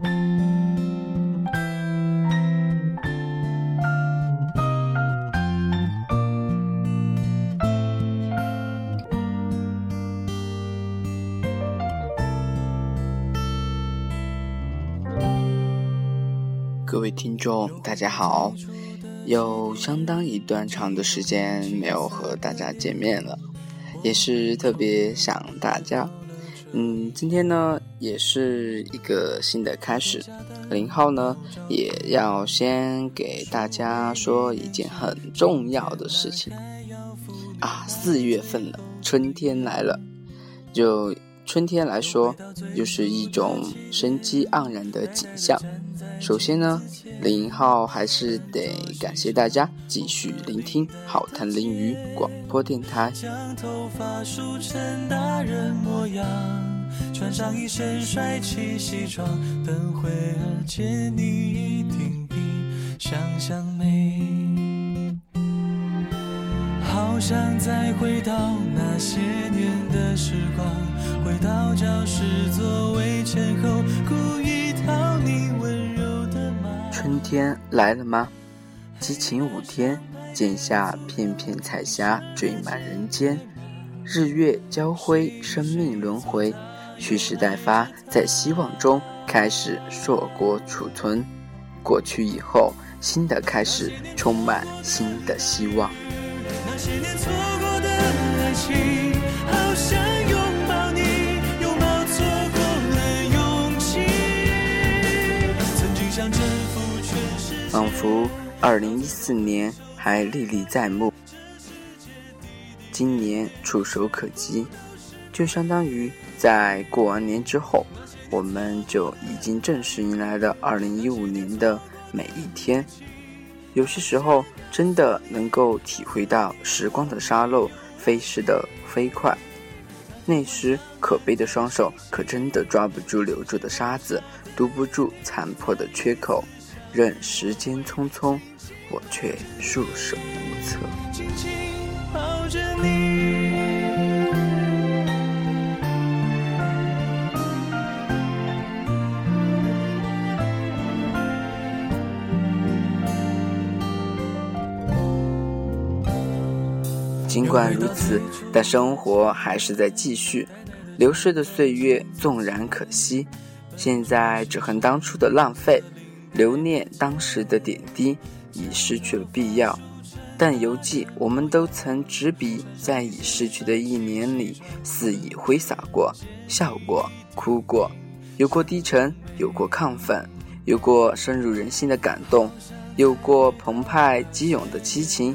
各位听众，大家好！有相当一段长的时间没有和大家见面了，也是特别想大家。嗯，今天呢也是一个新的开始，零号呢也要先给大家说一件很重要的事情啊！四月份了，春天来了，就。春天来说，又是一种生机盎然的景象。首先呢，零号还是得感谢大家继续聆听好谈淋雨广播电台。穿上一身帅气西装，等会儿见你一定比想象美。好想再回到那些年的时光。回到教室座位前后，故意讨你温柔的骂春天来了吗？激情五天，剪下片片彩霞缀满人间，日月交辉，生命轮回，蓄势待发，在希望中开始硕果储存。过去以后，新的开始，充满新的希望。那些年错过的爱情，好想。仿佛二零一四年还历历在目，今年触手可及，就相当于在过完年之后，我们就已经正式迎来了二零一五年的每一天。有些时候，真的能够体会到时光的沙漏飞逝的飞快，那时可悲的双手可真的抓不住留住的沙子，堵不住残破的缺口。任时间匆匆，我却束手无策。尽管如此，但生活还是在继续。流逝的岁月纵然可惜，现在只恨当初的浪费。留念当时的点滴，已失去了必要。但犹记，我们都曾执笔在已逝去的一年里肆意挥洒过，笑过，哭过，有过低沉，有过亢奋，有过深入人心的感动，有过澎湃激涌的激情。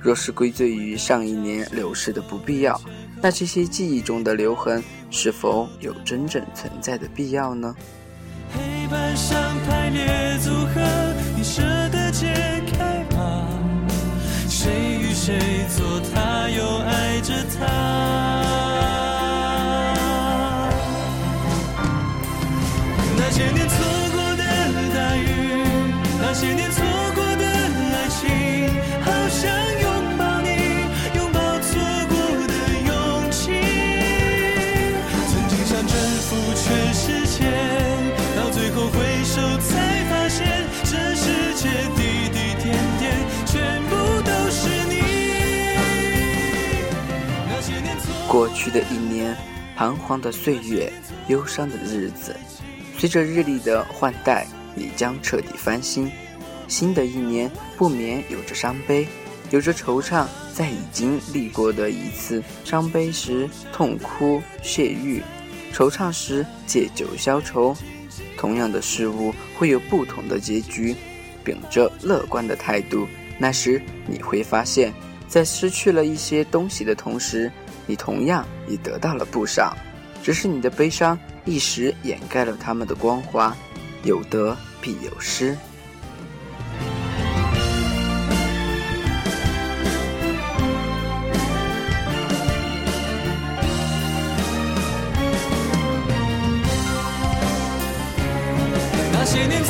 若是归罪于上一年流逝的不必要，那这些记忆中的留痕，是否有真正存在的必要呢？黑板上排列组合，你舍得解开吗？谁与谁坐他，又爱着他？去的一年，彷徨的岁月，忧伤的日子，随着日历的换代，也将彻底翻新。新的一年不免有着伤悲，有着惆怅，在已经历过的一次伤悲时痛哭泄欲，惆怅时借酒消愁。同样的事物会有不同的结局，秉着乐观的态度，那时你会发现，在失去了一些东西的同时。你同样也得到了不少，只是你的悲伤一时掩盖了他们的光华。有得必有失。那些年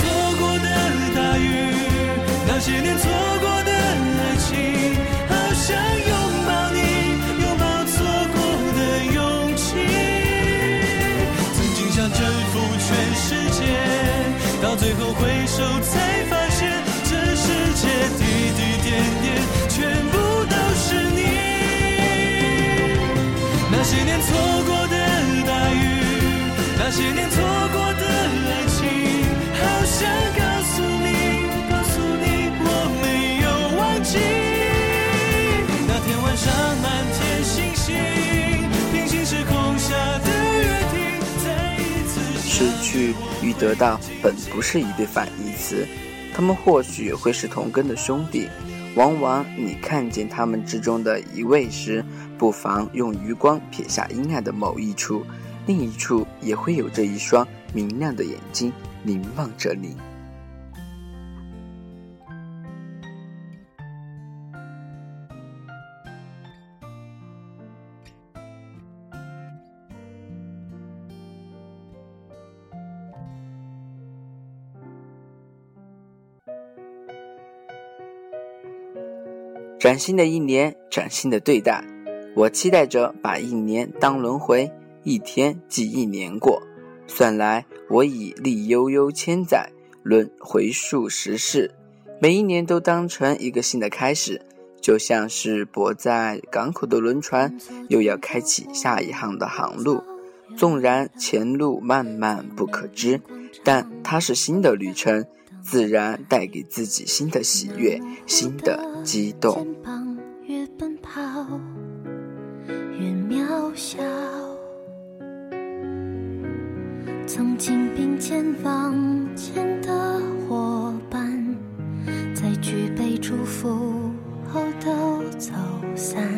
后回去与得到本不是一对反义词，他们或许会是同根的兄弟。往往你看见他们之中的一位时，不妨用余光撇下阴暗的某一处，另一处也会有着一双明亮的眼睛凝望着你。崭新的一年，崭新的对待。我期待着把一年当轮回，一天即一年过。算来我已历悠悠千载，轮回数十世，每一年都当成一个新的开始，就像是泊在港口的轮船，又要开启下一行的航路。纵然前路漫漫不可知，但它是新的旅程。自然带给自己新的喜悦，新的激动。越奔跑越渺小，曾经并肩往前的伙伴，在举杯祝福后都走散。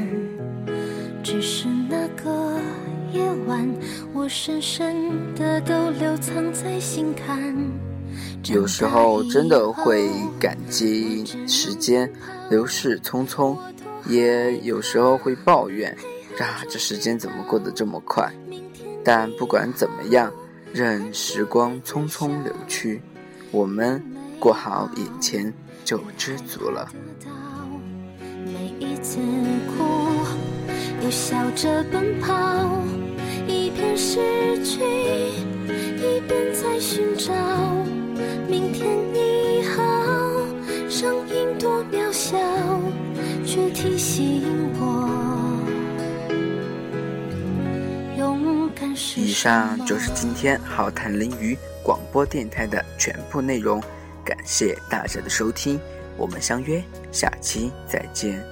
只是那个夜晚，我深深的都留藏在心坎。有时候真的会感激时间流逝匆匆，也有时候会抱怨，啊，这时间怎么过得这么快？但不管怎么样，任时光匆匆流去，我们过好眼前就知足了。每一次哭，又笑着奔跑，一边失去，一边在寻找。提醒我，勇敢是以上就是今天浩谈林语广播电台的全部内容，感谢大家的收听，我们相约下期再见。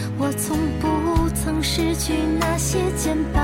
失去那些肩膀。